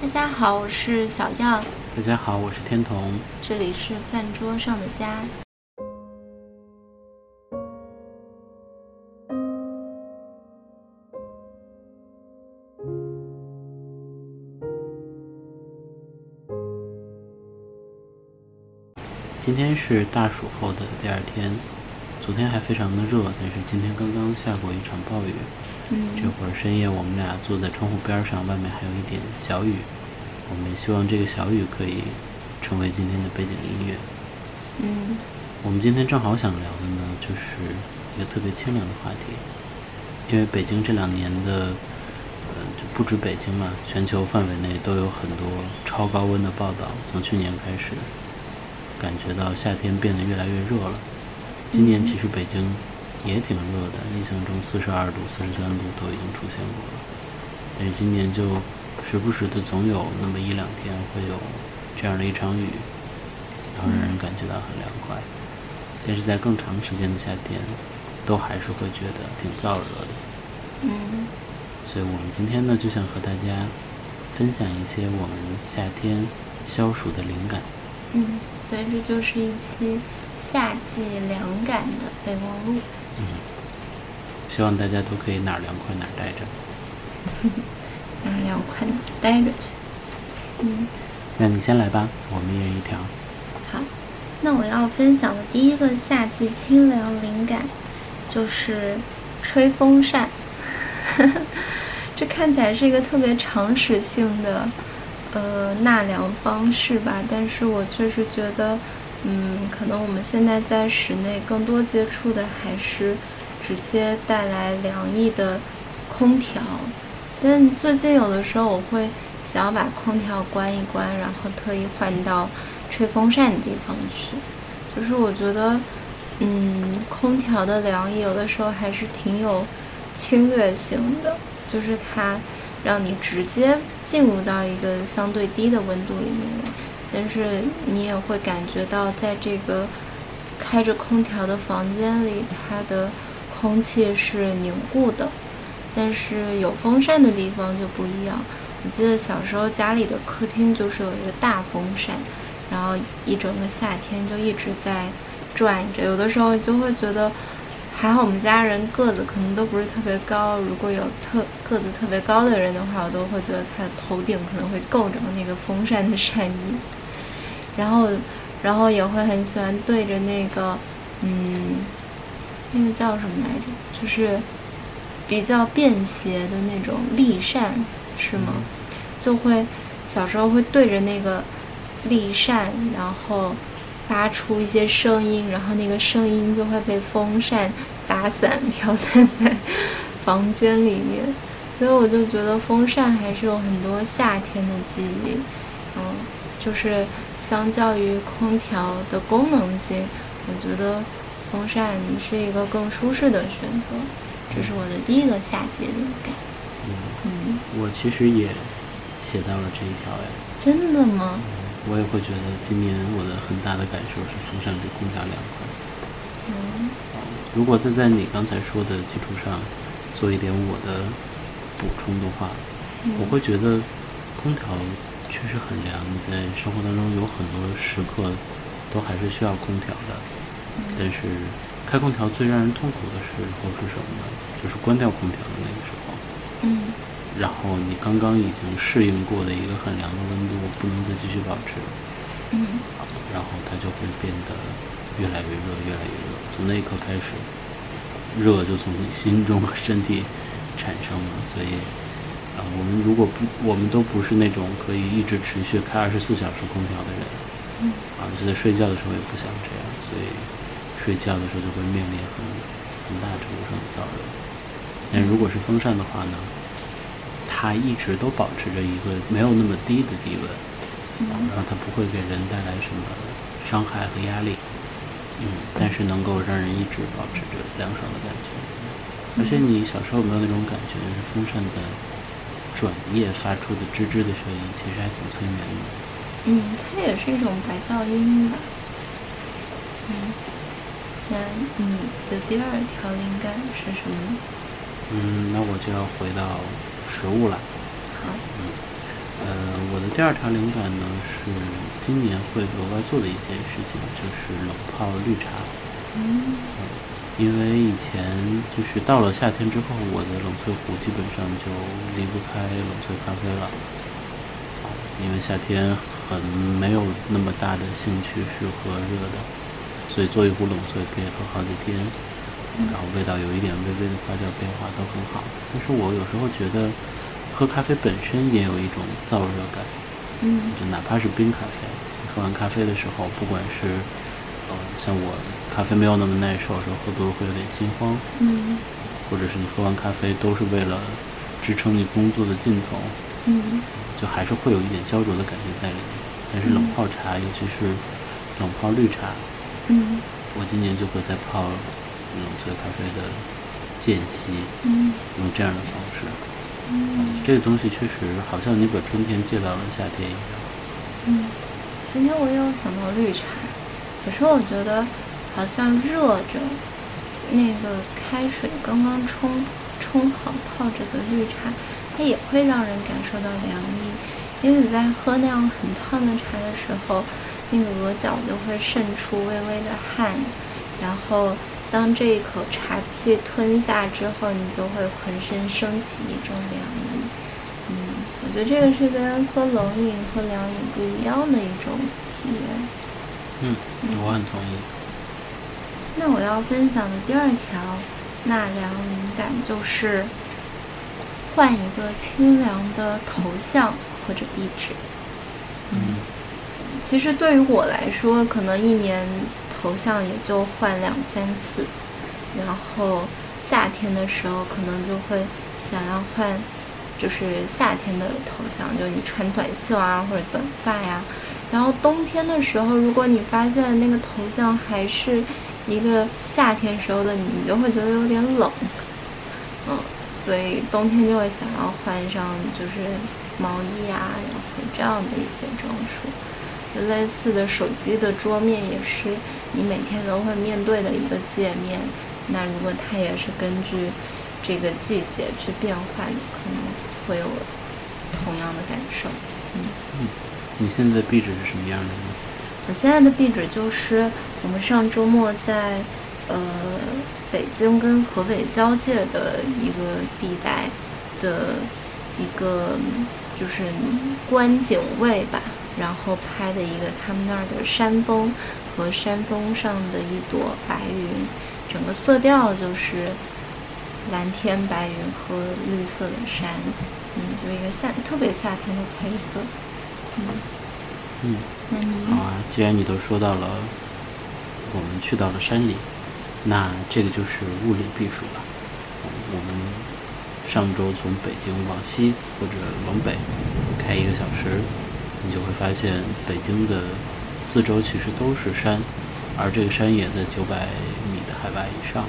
大家好，我是小耀，大家好，我是天童。这里是饭桌上的家。今天是大暑后的第二天，昨天还非常的热，但是今天刚刚下过一场暴雨。嗯，这会儿深夜，我们俩坐在窗户边上，外面还有一点小雨。我们也希望这个小雨可以成为今天的背景音乐。嗯，我们今天正好想聊的呢，就是一个特别清凉的话题，因为北京这两年的，呃，就不止北京嘛，全球范围内都有很多超高温的报道。从去年开始，感觉到夏天变得越来越热了。今年其实北京也挺热的，印象中四十二度、四十三度都已经出现过了，但是今年就时不时的总有那么一两天会有这样的一场雨。然后让人感觉到很凉快，但是在更长时间的夏天，都还是会觉得挺燥热的。嗯，所以我们今天呢，就想和大家分享一些我们夏天消暑的灵感。嗯，所以这就是一期夏季凉感的备忘录。嗯，希望大家都可以哪儿凉快哪儿待着。哪儿凉快哪儿待着去。嗯，那你先来吧，我们一人一条。好，那我要分享的第一个夏季清凉灵感就是吹风扇。这看起来是一个特别常识性的呃纳凉方式吧，但是我确实觉得，嗯，可能我们现在在室内更多接触的还是直接带来凉意的空调，但最近有的时候我会想要把空调关一关，然后特意换到。吹风扇的地方去，就是我觉得，嗯，空调的凉意有的时候还是挺有侵略性的，就是它让你直接进入到一个相对低的温度里面来，但是你也会感觉到在这个开着空调的房间里，它的空气是凝固的，但是有风扇的地方就不一样。我记得小时候家里的客厅就是有一个大风扇。然后一整个夏天就一直在转着，有的时候就会觉得，还好我们家人个子可能都不是特别高，如果有特个子特别高的人的话，我都会觉得他的头顶可能会够着那个风扇的扇叶。然后，然后也会很喜欢对着那个，嗯，那个叫什么来着？就是比较便携的那种立扇，是吗？就会小时候会对着那个。立扇，然后发出一些声音，然后那个声音就会被风扇打散，飘散在房间里面。所以我就觉得风扇还是有很多夏天的记忆。嗯，就是相较于空调的功能性，我觉得风扇是一个更舒适的选择。这是我的第一个夏季灵感。嗯，我其实也写到了这一条哎。真的吗？我也会觉得今年我的很大的感受是风扇比空调凉快。嗯，如果再在你刚才说的基础上做一点我的补充的话，我会觉得空调确实很凉，在生活当中有很多时刻都还是需要空调的。但是开空调最让人痛苦的时候是什么呢？就是关掉空调的那个时候。嗯。然后你刚刚已经适应过的一个很凉的温度，不能再继续保持，嗯，然后它就会变得越来越热，越来越热。从那一刻开始，热就从你心中和身体产生了。所以，啊，我们如果不，我们都不是那种可以一直持续开二十四小时空调的人，嗯，啊，就在睡觉的时候也不想这样，所以睡觉的时候就会面临很很大程度上的燥热。但如果是风扇的话呢？它一直都保持着一个没有那么低的低温，然后它不会给人带来什么伤害和压力，嗯，但是能够让人一直保持着凉爽的感觉。而且你小时候有没有那种感觉，就是风扇的转叶发出的吱吱的声音，其实还挺催眠的。嗯，它也是一种白噪音吧。嗯，那你的第二条灵感是什么呢？嗯，那我就要回到。食物了，好，嗯，呃，我的第二条灵感呢是今年会额外做的一件事情，就是冷泡绿茶。嗯，因为以前就是到了夏天之后，我的冷萃壶基本上就离不开冷萃咖啡了。因为夏天很没有那么大的兴趣是喝热的，所以做一壶冷萃可以喝好几天，然后味道有一点微微的发酵变化都很好。但是我有时候觉得喝咖啡本身也有一种燥热感，嗯，就哪怕是冰咖啡，喝完咖啡的时候，不管是呃像我咖啡没有那么耐受的时候，喝多了会有点心慌，嗯，或者是你喝完咖啡都是为了支撑你工作的劲头，嗯，就还是会有一点焦灼的感觉在里面。但是冷泡茶，尤其是冷泡绿茶，嗯，我今年就会在泡冷萃咖啡的间隙，嗯，用这样的方式。嗯，这个东西确实好像你把春天借到了夏天一样。嗯，今天我也有想到绿茶，可是我觉得好像热着，那个开水刚刚冲冲好泡着的绿茶，它也会让人感受到凉意，因为你在喝那样很烫的茶的时候，那个额角就会渗出微微的汗，然后当这一口茶气吞下之后，你就会浑身升起一种凉意。嗯，我觉得这个是跟喝冷饮、喝凉饮不一样的一种体验。嗯，我很同意。那我要分享的第二条纳凉灵感就是换一个清凉的头像或者壁纸。嗯其实对于我来说，可能一年头像也就换两三次，然后夏天的时候可能就会想要换，就是夏天的头像，就你穿短袖啊或者短发呀。然后冬天的时候，如果你发现那个头像还是一个夏天时候的你，你就会觉得有点冷，嗯，所以冬天就会想要换上就是毛衣啊，然后这样的一些装束。类似的手机的桌面也是你每天都会面对的一个界面。那如果它也是根据这个季节去变换，你可能会有同样的感受。嗯，你现在壁纸是什么样的呢？我现在的壁纸就是我们上周末在呃北京跟河北交界的一个地带的一个就是观景位吧。然后拍的一个他们那儿的山峰和山峰上的一朵白云，整个色调就是蓝天白云和绿色的山，嗯，就一个夏特别夏天的配色，嗯嗯，好啊，既然你都说到了，我们去到了山里，那这个就是物理避暑了。我们上周从北京往西或者往北开一个小时。你就会发现，北京的四周其实都是山，而这个山也在九百米的海拔以上。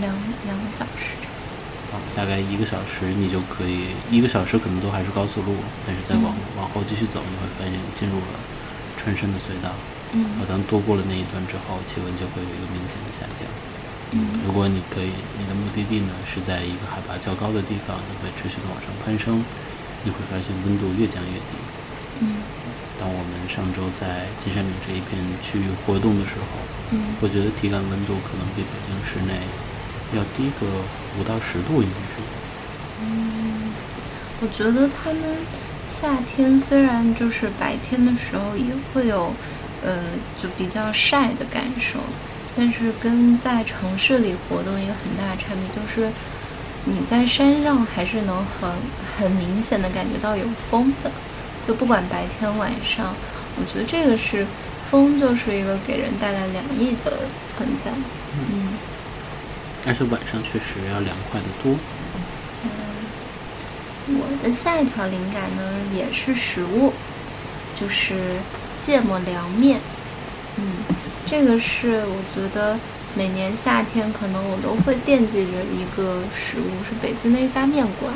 两两个小时。啊，大概一个小时，你就可以一个小时可能都还是高速路，但是再往、嗯、往后继续走，你会发现进入了穿山的隧道。嗯。当多过了那一段之后，气温就会有一个明显的下降。嗯。如果你可以，你的目的地呢是在一个海拔较高的地方，你会持续的往上攀升，你会发现温度越降越低。嗯，当我们上周在金山岭这一片区域活动的时候，嗯，我觉得体感温度可能比北京市内要低个五到十度，应该是。嗯，我觉得他们夏天虽然就是白天的时候也会有，呃，就比较晒的感受，但是跟在城市里活动一个很大的差别就是，你在山上还是能很很明显的感觉到有风的。就不管白天晚上，我觉得这个是风，就是一个给人带来凉意的存在。嗯，而且晚上确实要凉快的多。嗯，我的下一条灵感呢也是食物，就是芥末凉面。嗯，这个是我觉得每年夏天可能我都会惦记着一个食物，是北京的一家面馆。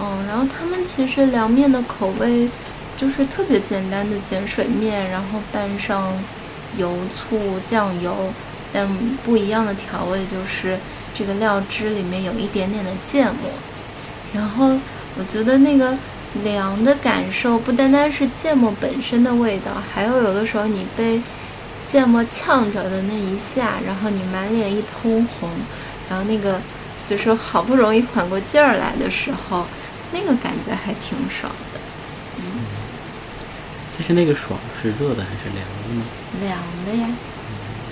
嗯，然后他们其实凉面的口味就是特别简单的碱水面，然后拌上油、醋、酱油，但不一样的调味就是这个料汁里面有一点点的芥末。然后我觉得那个凉的感受不单单是芥末本身的味道，还有有的时候你被芥末呛着的那一下，然后你满脸一通红，然后那个就是好不容易缓过劲儿来的时候，那个感觉还挺爽的。嗯，但是那个爽是热的还是凉的呢？凉的呀。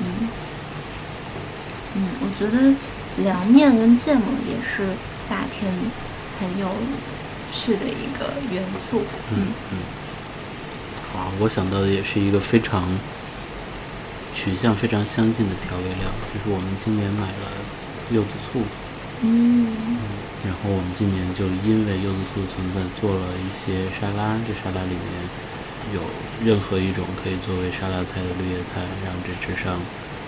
嗯嗯，我觉得凉面跟芥末也是夏天很有。趣的一个元素。嗯嗯。好，我想到的也是一个非常取向非常相近的调味料，就是我们今年买了柚子醋。嗯。然后我们今年就因为柚子醋的存在，做了一些沙拉。这沙拉里面有任何一种可以作为沙拉菜的绿叶菜，然后这之上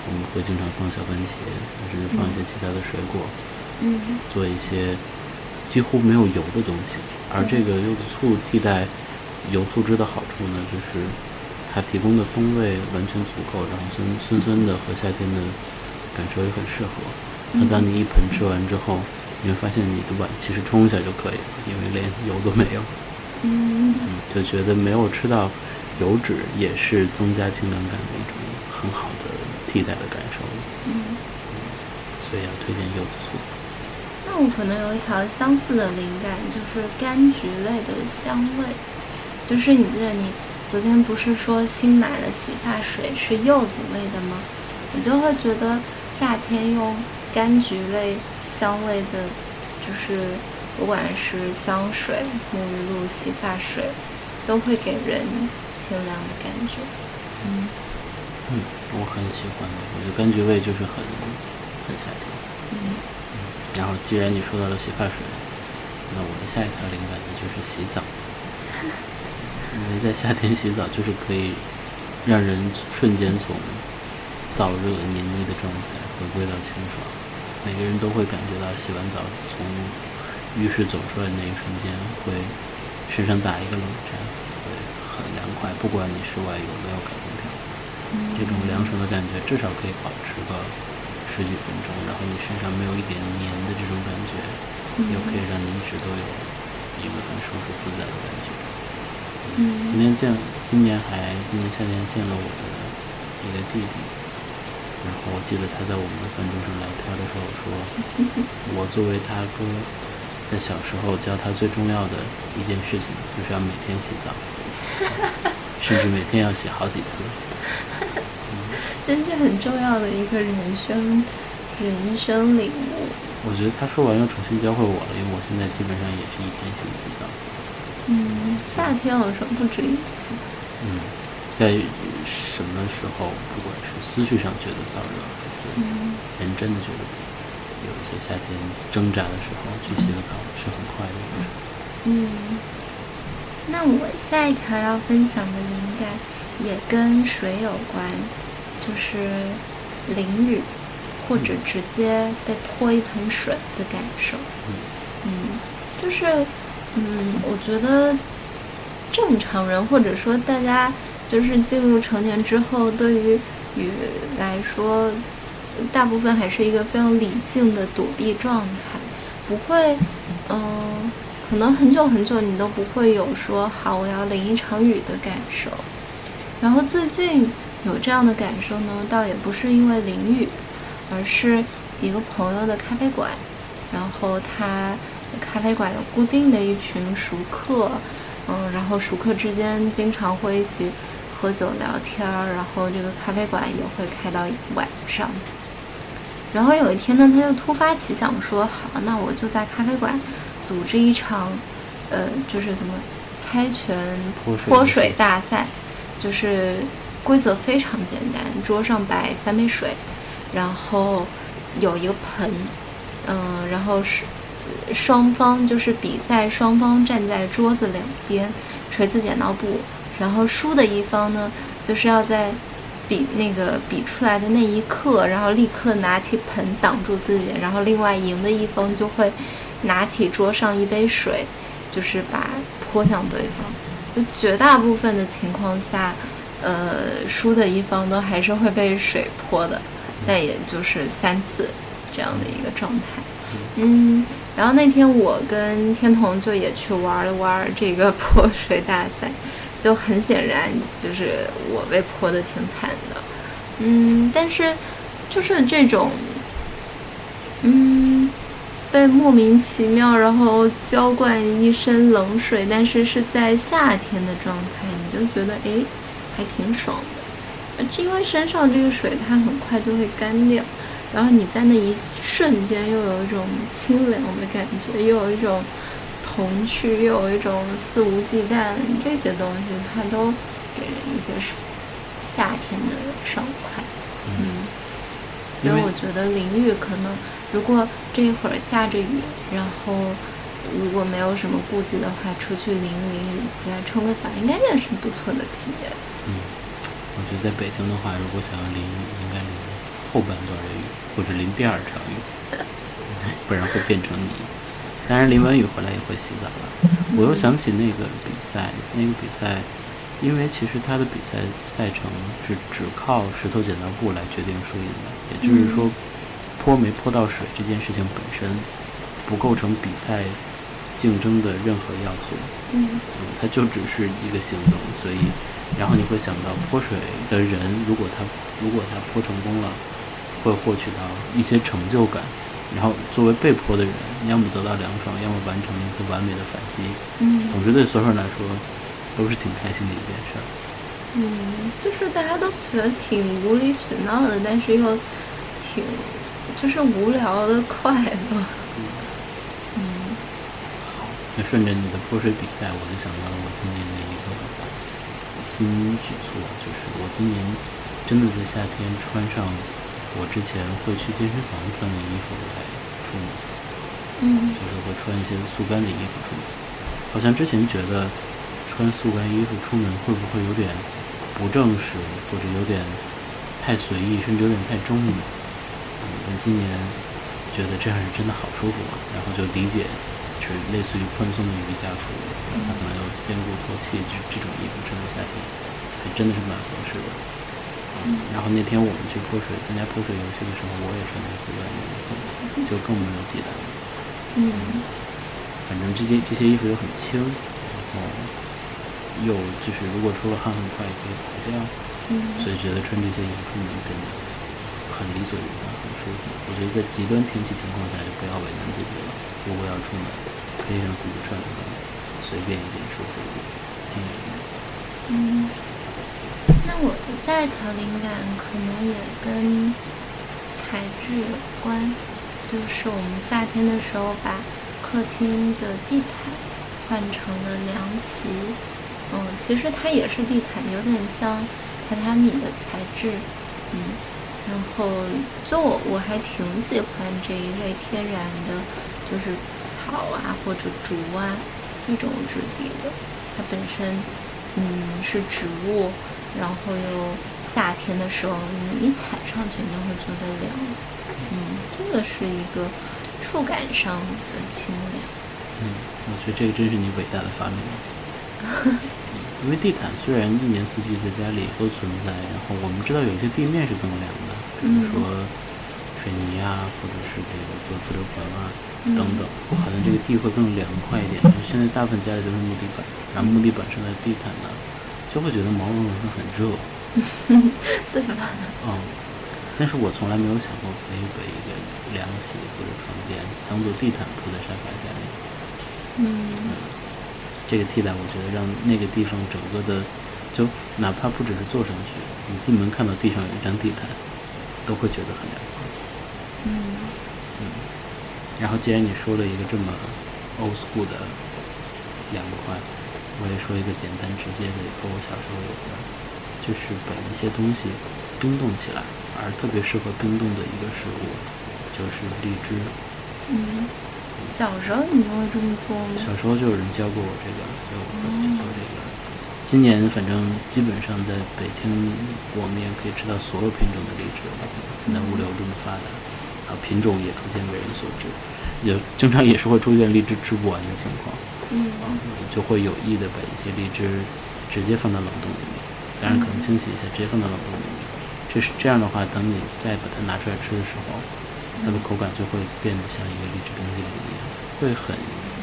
我们会经常放小番茄，甚至放一些其他的水果。嗯。做一些。几乎没有油的东西，而这个柚子醋替代油醋汁的好处呢，就是它提供的风味完全足够，然后酸酸酸的和夏天的感受也很适合。那当你一盆吃完之后，你会发现你的碗其实冲一下就可以了，因为连油都没有。嗯，就觉得没有吃到油脂也是增加清凉感的一种很好的替代的感受。嗯，所以要推荐柚子醋。那我可能有一条相似的灵感，就是柑橘类的香味。就是你记得你昨天不是说新买了洗发水是柚子味的吗？我就会觉得夏天用柑橘类香味的，就是不管是香水、沐浴露、洗发水，都会给人清凉的感觉。嗯嗯，我很喜欢的，我觉得柑橘味就是很很夏天。嗯。然后，既然你说到了洗发水，那我的下一条灵感呢就是洗澡。因为在夏天洗澡，就是可以让人瞬间从燥热黏腻的状态回归到清爽。每个人都会感觉到洗完澡从浴室走出来那一瞬间，会身上打一个冷战，会很凉快。不管你室外有没有开空调，这种凉爽的感觉至少可以保持个。十几分钟，然后你身上没有一点黏的这种感觉，又可以让你一直都有一个很舒服自在的感觉。嗯，今天见，今年还今年夏天见了我的一个弟弟，然后我记得他在我们的饭桌上聊天的时候说，我作为他哥，在小时候教他最重要的一件事情就是要每天洗澡，甚至每天要洗好几次。真是很重要的一个人生人生领悟。我觉得他说完又重新教会我了，因为我现在基本上也是一天洗一次澡。嗯，夏天有时候不止一次。嗯，在什么时候，不管是思绪上觉得燥热，还是人真的觉得有一些夏天挣扎的时候，去洗个澡是很快乐的。嗯，那我下一条要分享的灵感也跟水有关。就是淋雨，或者直接被泼一盆水的感受。嗯，就是，嗯，我觉得正常人或者说大家就是进入成年之后，对于雨来说，大部分还是一个非常理性的躲避状态，不会，嗯，可能很久很久你都不会有说好我要淋一场雨的感受。然后最近。有这样的感受呢，倒也不是因为淋雨，而是一个朋友的咖啡馆，然后他咖啡馆有固定的一群熟客，嗯，然后熟客之间经常会一起喝酒聊天儿，然后这个咖啡馆也会开到晚上。然后有一天呢，他就突发奇想说：“好，那我就在咖啡馆组织一场，呃，就是什么猜拳泼水大赛，就是。”规则非常简单，桌上摆三杯水，然后有一个盆，嗯，然后是双方就是比赛双方站在桌子两边，锤子剪刀布，然后输的一方呢，就是要在比那个比出来的那一刻，然后立刻拿起盆挡住自己，然后另外赢的一方就会拿起桌上一杯水，就是把泼向对方。就绝大部分的情况下。呃，输的一方都还是会被水泼的，但也就是三次这样的一个状态。嗯，然后那天我跟天童就也去玩了玩这个泼水大赛，就很显然就是我被泼的挺惨的，嗯，但是就是这种，嗯，被莫名其妙然后浇灌一身冷水，但是是在夏天的状态，你就觉得哎，还挺爽的，因为山上这个水它很快就会干掉。然后你在那一瞬间又有一种清凉的感觉，又有一种童趣，又有一种肆无忌惮，这些东西它都给人一些夏天的爽快。嗯，所以我觉得淋浴可能，如果这一会儿下着雨，然后如果没有什么顾忌的话，出去淋一淋雨，回来冲个澡，应该也是不错的体验。嗯，我觉得在北京的话，如果想要淋雨，应该淋后半段的雨。或者淋第二场雨，不然会变成泥。当然淋完雨回来也会洗澡了。我又想起那个比赛，那个比赛，因为其实它的比赛赛程是只靠石头剪刀布来决定输赢的，也就是说，泼没泼到水这件事情本身不构成比赛竞争的任何要素。嗯，它就只是一个行动。所以，然后你会想到泼水的人，如果他如果他泼成功了。会获取到一些成就感，然后作为被泼的人，要么得到凉爽，要么完成一次完美的反击。嗯，总之对所有人来说都是挺开心的一件事儿。嗯，就是大家都觉得挺无理取闹的，但是又挺就是无聊的快乐。嗯，好，那顺着你的泼水比赛，我就想到了我今年的一个新举措，就是我今年真的在夏天穿上。我之前会去健身房穿的衣服来出门，嗯，就是会穿一些速干的衣服出门。好像之前觉得穿速干衣服出门会不会有点不正式，或者有点太随意，甚至有点太中意。嗯，但今年觉得这样是真的好舒服啊，然后就理解，是类似于宽松的瑜伽服，它可能又兼顾透气，这这种衣服穿在夏天还真的是蛮合适的。然后那天我们去泼水，参加泼水游戏的时候，我也穿着速干衣服，就更没有忌惮了。嗯，反正这些这些衣服又很轻，然后又就是如果出了汗很快也可以跑掉，嗯，所以觉得穿这些衣服出门真的很理所应当，很舒服。我觉得在极端天气情况下就不要为难自己了。如果要出门，可以让自己穿的随便一点、舒服一点、轻盈一点。嗯。那我的下一条灵感可能也跟材质有关，就是我们夏天的时候把客厅的地毯换成了凉席，嗯，其实它也是地毯，有点像榻榻米的材质，嗯，然后就我我还挺喜欢这一类天然的，就是草啊或者竹啊这种质地的，它本身嗯是植物。然后又夏天的时候，你一踩上去，你就会觉得凉。嗯，这个是一个触感上的清凉。嗯，我觉得这个真是你伟大的发明。因为地毯虽然一年四季在家里都存在，然后我们知道有一些地面是更凉的，比如说水泥啊，或者是这个做自流盆啊等等，好像这个地会更凉快一点。现在大部分家里都是木地板，然后木地板上的地毯呢。就会觉得毛茸茸的很热，对吧？嗯，但是我从来没有想过可以把一个凉席或者床垫当做地毯铺在沙发下面。嗯，这个替代，我觉得让那个地方整个的，就哪怕不只是坐上去，你进门看到地上有一张地毯，都会觉得很凉快。嗯嗯，然后既然你说了一个这么 old school 的凉快。我也说一个简单直接的，和我小时候有关，就是把一些东西冰冻起来，而特别适合冰冻的一个食物，就是荔枝。嗯，小时候你就会这么做吗？小时候就有人教过我这个，所以我会去做这个。今年反正基本上在北京，我们也可以吃到所有品种的荔枝了。现在物流这么发达，啊，品种也逐渐为人所知，也经常也是会出现荔枝吃不完的情况。嗯，就会有意的把一些荔枝直接放到冷冻里面，当然可能清洗一下，直接放到冷冻里面。这是这样的话，等你再把它拿出来吃的时候，它的口感就会变得像一个荔枝冰激凌一样。会很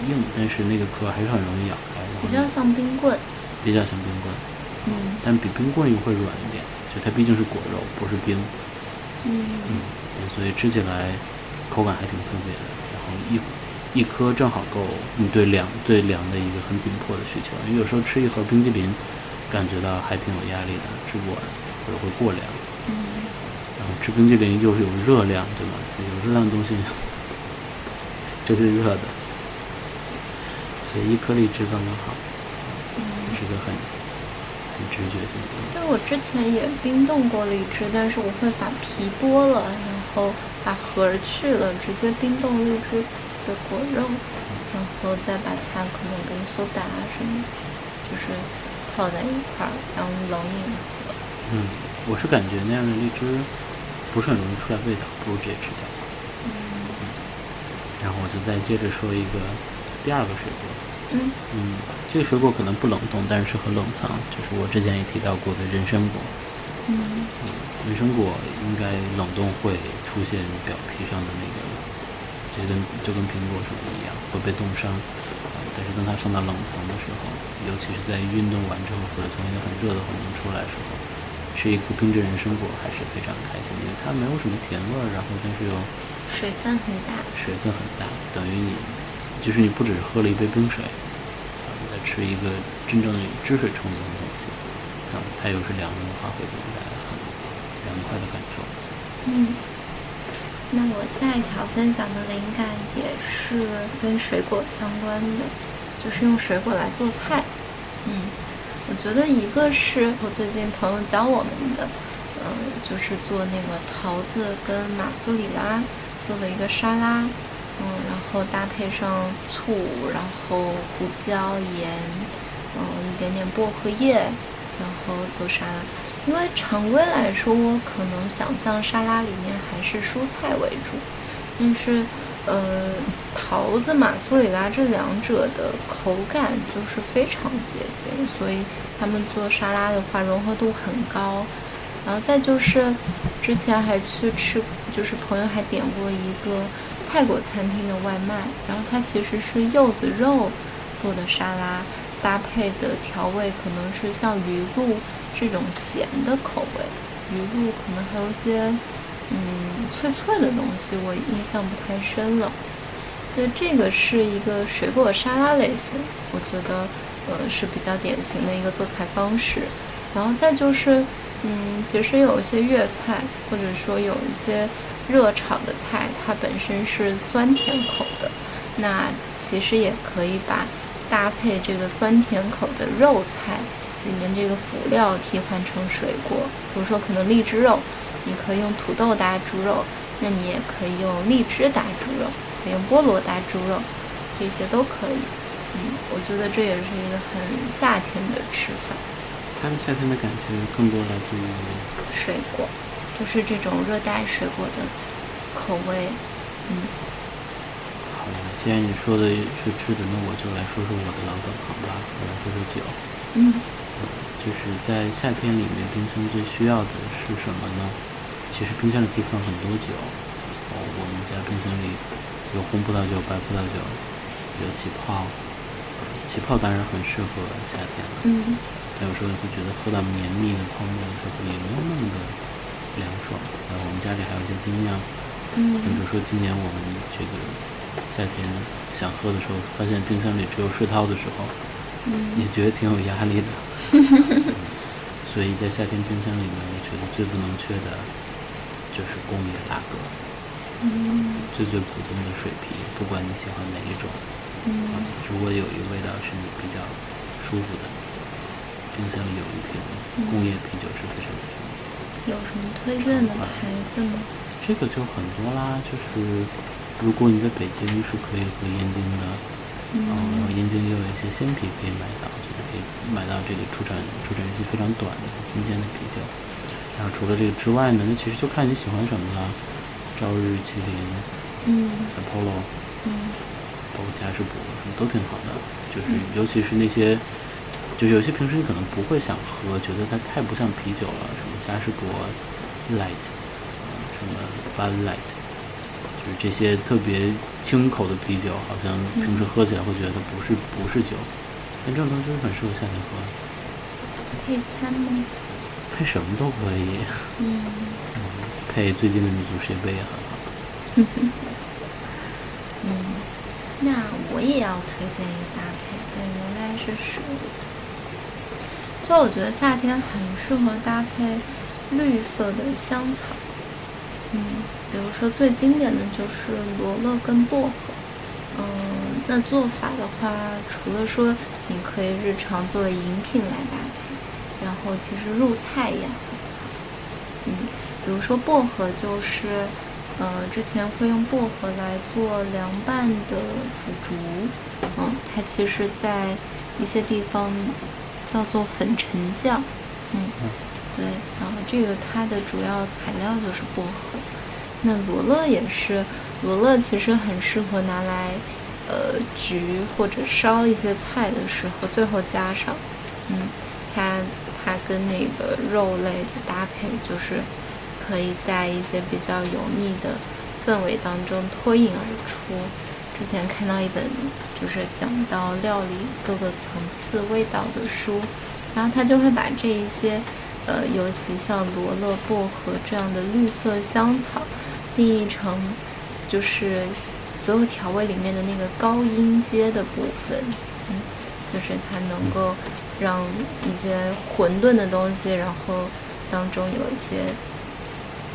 硬，但是那个壳还是很容易咬开。比较像冰棍。比较像冰棍。嗯。但比冰棍又会软一点，就它毕竟是果肉，不是冰。嗯。嗯，所以吃起来口感还挺特别的。然后一一颗正好够你对凉对凉的一个很紧迫的需求。因为有时候吃一盒冰激凌，感觉到还挺有压力的，吃不完或者会过凉。嗯。然后吃冰激凌又是有热量，对吗？有热量的东西 就是热的，所以一颗荔枝刚刚好。嗯。是个很。直觉性。对，我之前也冰冻过荔枝，但是我会把皮剥了，然后把核去了，直接冰冻荔枝的果肉，然后再把它可能跟苏打什么，就是泡在一块儿，然后冷饮喝。嗯，我是感觉那样的荔枝不是很容易出来味道，不如直接吃掉。嗯。然后我就再接着说一个第二个水果。嗯。嗯。这个水果可能不冷冻，但是适合冷藏。就是我之前也提到过的人参果。嗯，人参果应该冷冻会出现表皮上的那个，就跟就跟苹果什么一样会被冻伤。但是当它放到冷藏的时候，尤其是在运动完之后或者从一个很热的环境出来的时候，吃一颗冰镇人参果还是非常开心，因为它没有什么甜味儿，然后但是又水分很大，水分很大，等于你就是你不只是喝了一杯冰水。你在吃一个真正汁水充足的东西，然后它又是凉的话，会给你带来很凉快的感受。嗯，那我下一条分享的灵感也是跟水果相关的，就是用水果来做菜。嗯，我觉得一个是我最近朋友教我们的，嗯，就是做那个桃子跟马苏里拉做了一个沙拉。嗯，然后搭配上醋，然后胡椒、盐，嗯，一点点薄荷叶，然后做沙拉。因为常规来说，我可能想象沙拉里面还是蔬菜为主，但是，呃，桃子、马苏里拉这两者的口感就是非常接近，所以他们做沙拉的话融合度很高。然后再就是，之前还去吃，就是朋友还点过一个。泰国餐厅的外卖，然后它其实是柚子肉做的沙拉，搭配的调味可能是像鱼露这种咸的口味，鱼露可能还有一些嗯脆脆的东西，我印象不太深了。那这个是一个水果沙拉类型，我觉得呃是比较典型的一个做菜方式。然后再就是，嗯，其实有一些粤菜，或者说有一些。热炒的菜，它本身是酸甜口的，那其实也可以把搭配这个酸甜口的肉菜里面这个辅料替换成水果，比如说可能荔枝肉，你可以用土豆搭猪肉，那你也可以用荔枝搭猪肉，可以用菠萝搭猪肉，这些都可以。嗯，我觉得这也是一个很夏天的吃法。它的夏天的感觉更多来自于水果。就是这种热带水果的口味，嗯。好的，既然你说的是吃的，那我就来说说我的老本行吧，我来说说酒。嗯。就是在夏天里面，冰箱最需要的是什么呢？其实冰箱里可以放很多酒。哦，我们家冰箱里有红葡萄酒、白葡萄酒，有起泡。起泡当然很适合夏天了。嗯。但有时候你会觉得喝到绵密的泡沫的时候，也没有那么的。凉爽，然后我们家里还有一些精酿，嗯，比如说今年我们这个夏天想喝的时候，发现冰箱里只有世涛的时候，嗯，也觉得挺有压力的，所以在夏天冰箱里面，我觉得最不能缺的，就是工业拉格，嗯，最最普通的水啤，不管你喜欢哪一种，嗯，如果有一个味道是你比较舒服的，冰箱里有一瓶工业啤酒是非常。有什么推荐的牌子吗？这个就很多啦，就是如果你在北京是可以回燕京的，嗯，然后燕京也有一些鲜啤可以买到，就是可以买到这个出产出产日期非常短的新鲜的啤酒。然后除了这个之外呢，那其实就看你喜欢什么了。朝日、麒麟，嗯，Sapporo，嗯，包括嘉士伯，什么都挺好的。就是尤其是那些。就有些平时你可能不会想喝，觉得它太不像啤酒了，什么嘉士伯 Light，什么 Bud Light，就是这些特别清口的啤酒，好像平时喝起来会觉得它不是不是酒，但这种东西就是很适合夏天喝。配餐吗？配什么都可以。嗯。配最近的女足世界杯也很好。嗯，那我也要推荐一个搭配，但原来是水。就我觉得夏天很适合搭配绿色的香草。嗯，比如说最经典的就是罗勒跟薄荷。嗯，那做法的话，除了说你可以日常作为饮品来搭配，然后其实入菜也很好。嗯，比如说薄荷就是，呃，之前会用薄荷来做凉拌的腐竹。嗯，它其实在一些地方叫做粉尘酱。嗯。对，然后这个它的主要材料就是薄荷。那罗勒也是，罗勒其实很适合拿来，呃，焗或者烧一些菜的时候，最后加上。嗯，它它跟那个肉类的搭配，就是可以在一些比较油腻的氛围当中脱颖而出。之前看到一本就是讲到料理各个层次味道的书，然后他就会把这一些。呃，尤其像罗勒、薄荷这样的绿色香草，定义成就是所有调味里面的那个高音阶的部分，嗯，就是它能够让一些混沌的东西，然后当中有一些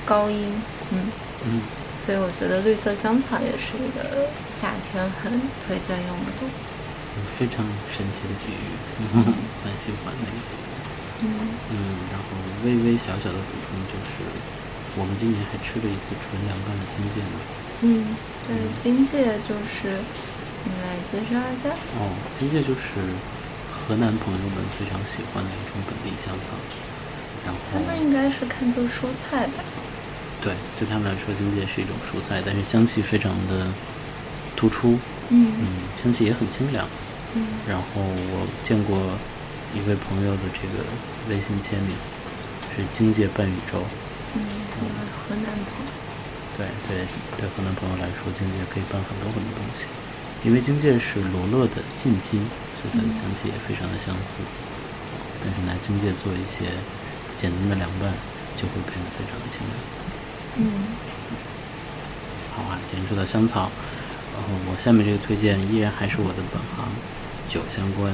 高音，嗯嗯，所以我觉得绿色香草也是一个夏天很推荐用的东西。非常神奇的比喻，蛮喜欢那个。嗯嗯，然后微微小小的补充就是，我们今年还吃了一次纯凉拌的金芥呢。嗯，对，金芥就是你来介绍一下。哦，金芥就是河南朋友们非常喜欢的一种本地香草。然后他们应该是看作蔬菜吧？对，对他们来说，荆芥是一种蔬菜，但是香气非常的突出。嗯嗯，香气也很清凉。嗯，然后我见过。一位朋友的这个微信签名是“荆芥半宇宙”。嗯，河南朋友。对对对，河南朋友来说，荆芥可以拌很多很多东西，因为荆芥是罗勒的近亲，所以它的香气也非常的相似。但是拿荆芥做一些简单的凉拌，就会变得非常的清凉。嗯。好啊，既然说到香草，然后我下面这个推荐依然还是我的本行，酒相关。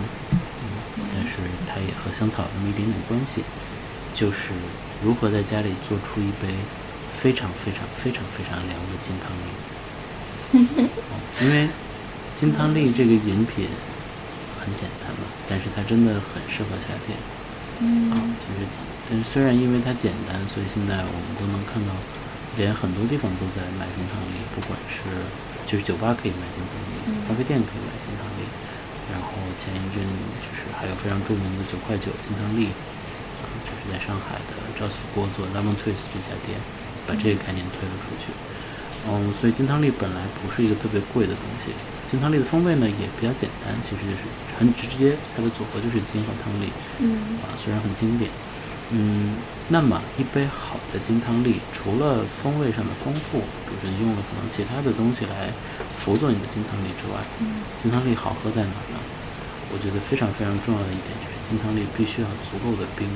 但是它也和香草有那么一点点关系，就是如何在家里做出一杯非常非常非常非常凉的金汤力。因为金汤力这个饮品很简单嘛，但是它真的很适合夏天。啊，就是，但是虽然因为它简单，所以现在我们都能看到，连很多地方都在卖金汤力，不管是就是酒吧可以卖金汤力，咖啡店可以卖金汤力。然后前一阵就是还有非常著名的九块九金汤力，啊，就是在上海的赵四锅做 Lemon Twist 这家店，把这个概念推了出去。嗯，所以金汤力本来不是一个特别贵的东西，金汤力的风味呢也比较简单，其实就是很直接，它的组合就是金和汤力，嗯，啊，虽然很经典。嗯，那么一杯好的金汤力，除了风味上的丰富，比如说你用了可能其他的东西来辅佐你的金汤力之外，金汤力好喝在哪呢？我觉得非常非常重要的一点就是金汤力必须要足够的冰，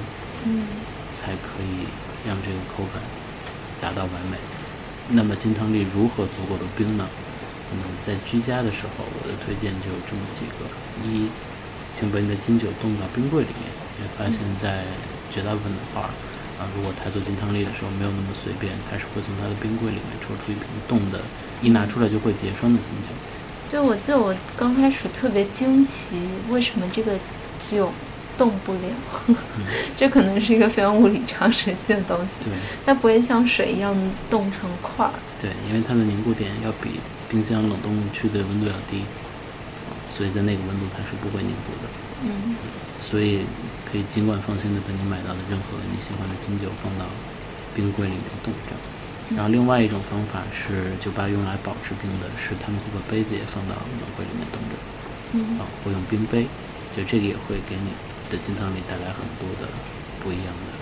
嗯，才可以让这个口感达到完美。那么金汤力如何足够的冰呢？那么在居家的时候，我的推荐就有这么几个：一，请把你的金酒冻到冰柜里面，你会发现在绝大部分的 bar，啊，如果他做金汤力的时候没有那么随便，他是会从他的冰柜里面抽出一瓶冻的，一拿出来就会结霜的金酒。对，我记得我刚开始特别惊奇，为什么这个酒冻不了？这可能是一个非常物理常识性的东西。对，它不会像水一样冻成块儿。对，因为它的凝固点要比冰箱冷冻区的温度要低，所以在那个温度它是不会凝固的。嗯。所以。可以尽管放心的把你买到的任何你喜欢的金酒放到冰柜里面冻着，然后另外一种方法是酒吧用来保持冰的，是他们会把杯子也放到冷柜里面冻着，嗯，啊，会用冰杯，就这个也会给你的金汤里带来很多的不一样的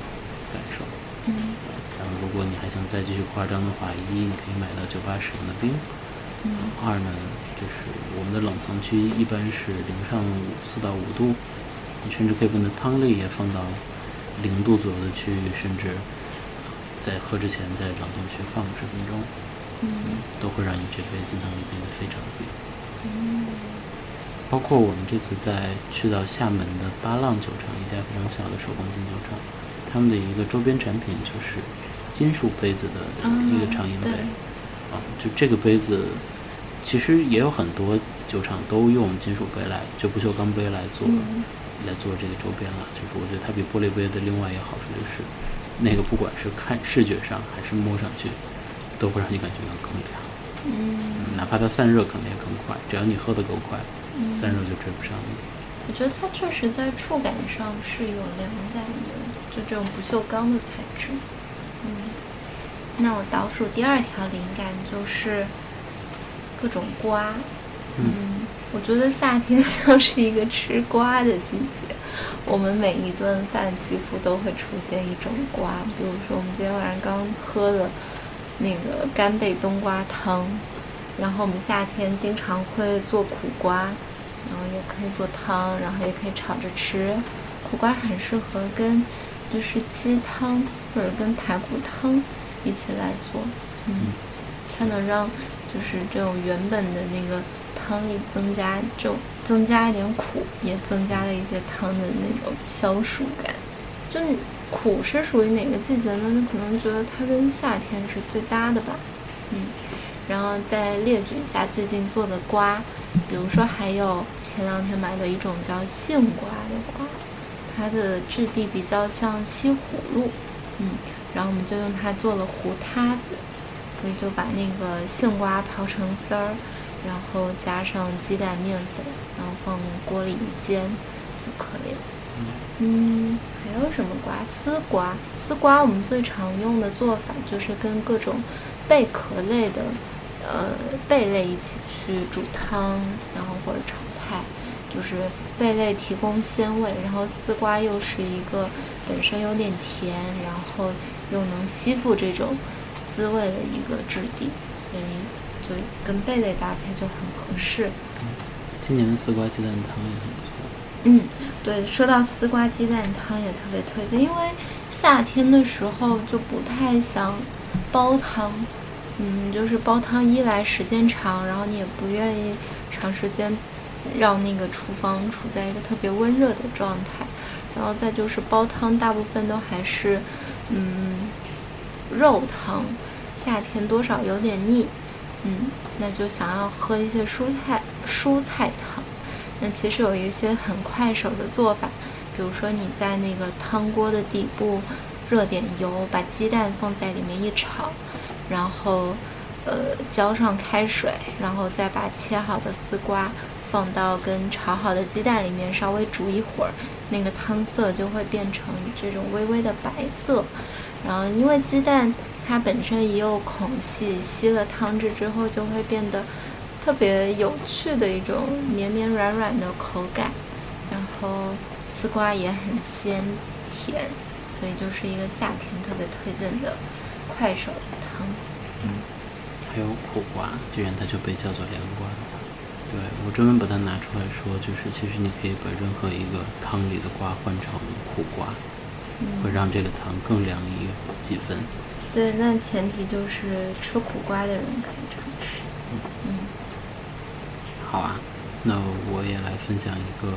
感受。嗯然后如果你还想再继续夸张的话，一你可以买到酒吧使用的冰。嗯二呢，就是我们的冷藏区一般是零上四到五度，你甚至可以把你的汤力也放到零度左右的区域，甚至在喝之前在冷冻区放十分钟，嗯都会让你这杯金汤力变得非常冰。嗯包括我们这次在去到厦门的八浪酒厂，一家非常小的手工金酒厂，他们的一个周边产品就是金属杯子的一个长饮杯。对啊，就这个杯子，其实也有很多酒厂都用金属杯来，就不锈钢杯来做、嗯来做这个周边了。就是我觉得它比玻璃杯的另外一个好处就是，那个不管是看视觉上还是摸上去，都会让你感觉到更凉。嗯，哪怕它散热可能也更快，只要你喝得够快，嗯散热就追不上你。我觉得它确实在触感上是有凉感的，就这种不锈钢的材质。嗯，那我倒数第二条灵感就是各种瓜。嗯，我觉得夏天 像是一个吃瓜的季节，我们每一顿饭几乎都会出现一种瓜，比如说我们今天晚上刚喝的那个干贝冬瓜汤，然后我们夏天经常会做苦瓜，然后也可以做汤，然后也可以炒着吃。苦瓜很适合跟就是鸡汤或者跟排骨汤一起来做，嗯，它能让就是这种原本的那个汤里增加就增加一点苦，也增加了一些汤的那种消暑感。就你苦是属于哪个季节呢？那可能觉得它跟夏天是最搭的吧，嗯。然后再列举一下最近做的瓜，比如说还有前两天买的一种叫杏瓜的瓜，它的质地比较像西葫芦，嗯，然后我们就用它做了糊塌子，所以就把那个杏瓜刨成丝儿，然后加上鸡蛋面粉，然后放锅里一煎就可以了。嗯，还有什么瓜？丝瓜，丝瓜我们最常用的做法就是跟各种贝壳类的，呃，贝类一起去煮汤，然后或者炒菜，就是贝类提供鲜味，然后丝瓜又是一个本身有点甜，然后又能吸附这种滋味的一个质地，所以就跟贝类搭配就很合适。今年的丝瓜鸡蛋汤也很不错。嗯，对，说到丝瓜鸡蛋汤也特别推荐，因为夏天的时候就不太想煲汤，嗯，就是煲汤一来时间长，然后你也不愿意长时间让那个厨房处在一个特别温热的状态，然后再就是煲汤大部分都还是嗯肉汤，夏天多少有点腻，嗯，那就想要喝一些蔬菜蔬菜汤。那其实有一些很快手的做法，比如说你在那个汤锅的底部热点油，把鸡蛋放在里面一炒，然后呃浇上开水，然后再把切好的丝瓜放到跟炒好的鸡蛋里面稍微煮一会儿，那个汤色就会变成这种微微的白色。然后因为鸡蛋它本身也有孔隙，吸了汤汁之后就会变得。特别有趣的一种绵绵软软的口感，然后丝瓜也很鲜甜，所以就是一个夏天特别推荐的快手汤。嗯，还有苦瓜，居然它就被叫做凉瓜。对我专门把它拿出来说，就是其实你可以把任何一个汤里的瓜换成苦瓜，会让这个汤更凉一几分。对，那前提就是吃苦瓜的人可以这样吃。嗯。好啊，那我也来分享一个，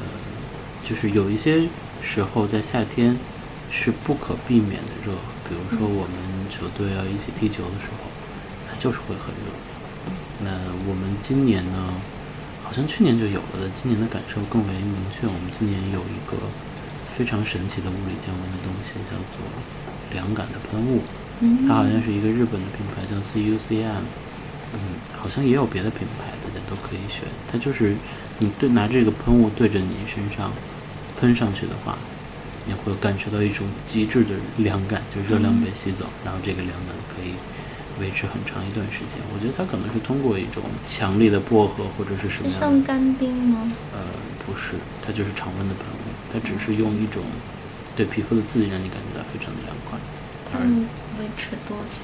呃，就是有一些时候在夏天是不可避免的热，比如说我们球队要一起踢球的时候，它就是会很热。那我们今年呢，好像去年就有了的，今年的感受更为明确。我们今年有一个非常神奇的物理降温的东西，叫做凉感的喷雾，它好像是一个日本的品牌，叫 CUCM。嗯，好像也有别的品牌，大家都可以选。它就是你对拿这个喷雾对着你身上喷上去的话，你会感觉到一种极致的凉感，就热量被吸走，然后这个凉感可以维持很长一段时间。我觉得它可能是通过一种强力的薄荷或者是什么样的，像干冰吗？呃，不是，它就是常温的喷雾，它只是用一种对皮肤的刺激让你感觉到非常的凉快。它能维持多久？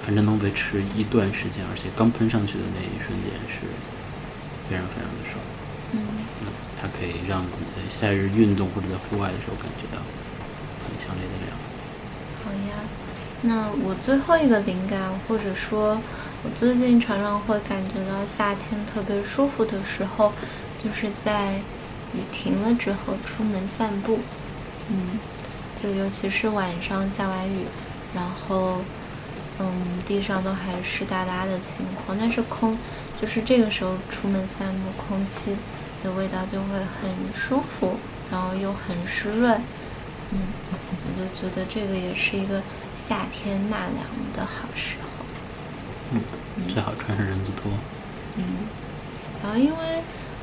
反正能维持一段时间，而且刚喷上去的那一瞬间是非常非常的爽。嗯，它可以让你在夏日运动或者在户外的时候感觉到很强烈的凉。好呀，那我最后一个灵感，或者说，我最近常常会感觉到夏天特别舒服的时候，就是在雨停了之后出门散步。嗯，就尤其是晚上下完雨，然后。嗯，地上都还湿哒哒的情况，但是空，就是这个时候出门散步，空气的味道就会很舒服，然后又很湿润。嗯，我就觉得这个也是一个夏天纳凉的好时候。嗯，最好穿上人字拖。嗯，然后因为，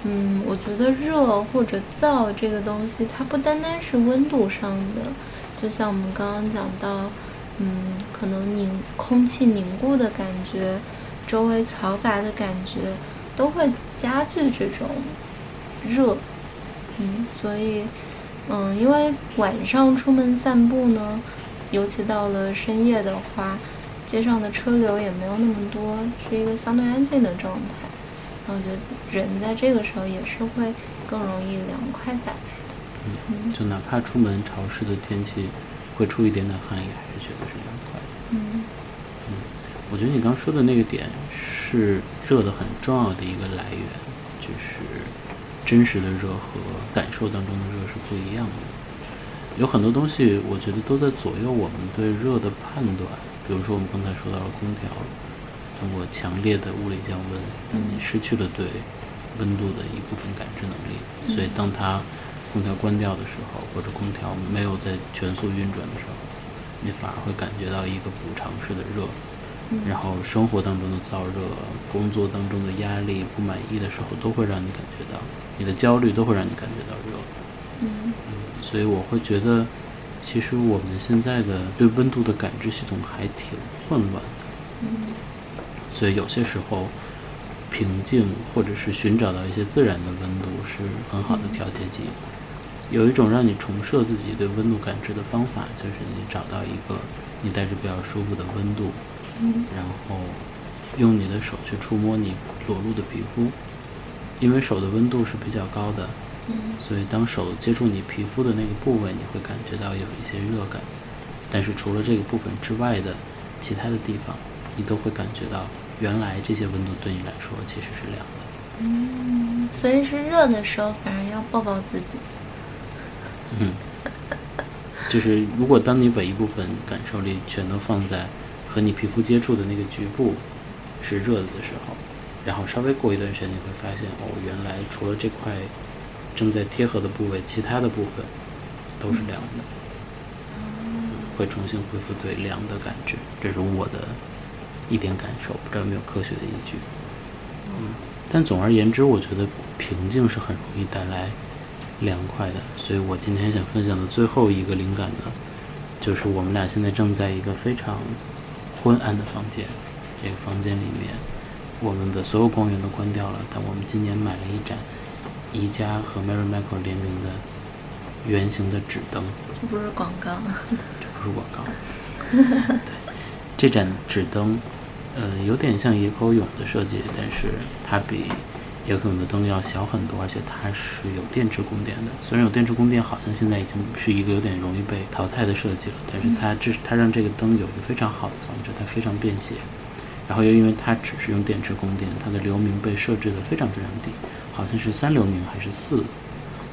嗯，我觉得热或者燥这个东西，它不单单是温度上的，就像我们刚刚讲到。嗯，可能凝空气凝固的感觉，周围嘈杂的感觉，都会加剧这种热。嗯，所以，嗯，因为晚上出门散步呢，尤其到了深夜的话，街上的车流也没有那么多，是一个相对安静的状态。然后，我觉得人在这个时候也是会更容易凉快下来的。嗯，就哪怕出门潮湿的天气。会出一点点汗，也还是觉得是凉快。嗯嗯，我觉得你刚说的那个点是热的很重要的一个来源，就是真实的热和感受当中的热是不一样的。有很多东西，我觉得都在左右我们对热的判断。比如说，我们刚才说到了空调，通过强烈的物理降温，让你失去了对温度的一部分感知能力。所以，当它空调关掉的时候，或者空调没有在全速运转的时候，你反而会感觉到一个补偿式的热。然后生活当中的燥热、工作当中的压力、不满意的时候，都会让你感觉到你的焦虑，都会让你感觉到热。嗯，所以我会觉得，其实我们现在的对温度的感知系统还挺混乱的。嗯，所以有些时候。平静，或者是寻找到一些自然的温度，是很好的调节剂。有一种让你重设自己对温度感知的方法，就是你找到一个你带着比较舒服的温度，嗯，然后用你的手去触摸你裸露的皮肤，因为手的温度是比较高的，嗯，所以当手接触你皮肤的那个部位，你会感觉到有一些热感。但是除了这个部分之外的其他的地方，你都会感觉到。原来这些温度对你来说其实是凉的。嗯，所以是热的时候反而要抱抱自己。嗯，就是如果当你把一部分感受力全都放在和你皮肤接触的那个局部是热的的时候，然后稍微过一段时间，你会发现哦，原来除了这块正在贴合的部位，其他的部分都是凉的。嗯，会重新恢复对凉的感觉。这是我的。一点感受，不知道有没有科学的依据。嗯，但总而言之，我觉得平静是很容易带来凉快的。所以我今天想分享的最后一个灵感呢，就是我们俩现在正在一个非常昏暗的房间。这个房间里面，我们的所有光源都关掉了。但我们今年买了一盏宜家和 Mary Michael 联名的圆形的纸灯。这不是广告。这不是广告。对，这盏纸灯。嗯，有点像野狗勇的设计，但是它比野狗勇的灯要小很多，而且它是有电池供电的。虽然有电池供电，好像现在已经是一个有点容易被淘汰的设计了，但是它这它让这个灯有一个非常好的装置，它非常便携。然后又因为它只是用电池供电，它的流明被设置的非常非常低，好像是三流明还是四，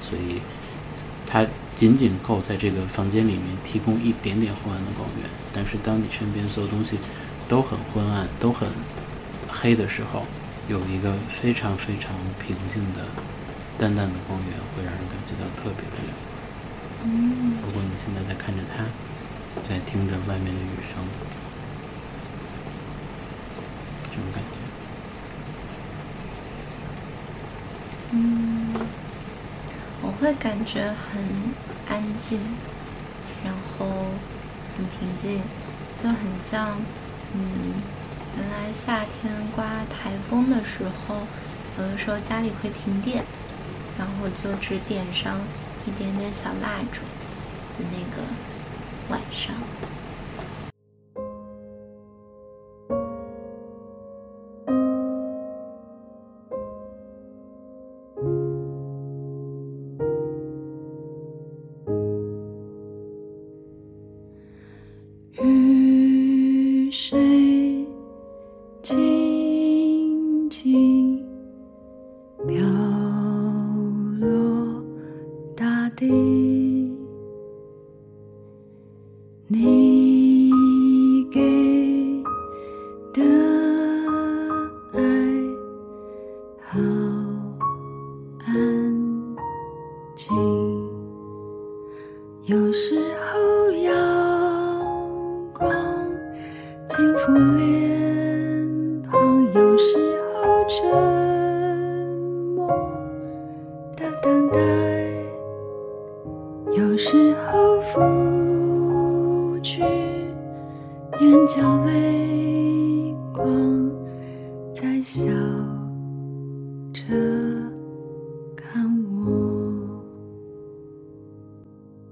所以它仅仅够在这个房间里面提供一点点昏暗的光源。但是当你身边所有东西都很昏暗，都很黑的时候，有一个非常非常平静的、淡淡的光源，会让人感觉到特别的凉快。嗯，如果你现在在看着它，在听着外面的雨声，这种感觉。嗯，我会感觉很安静，然后很平静，就很像。嗯，原来夏天刮台风的时候，有的时候家里会停电，然后就只点上一点点小蜡烛，的那个晚上。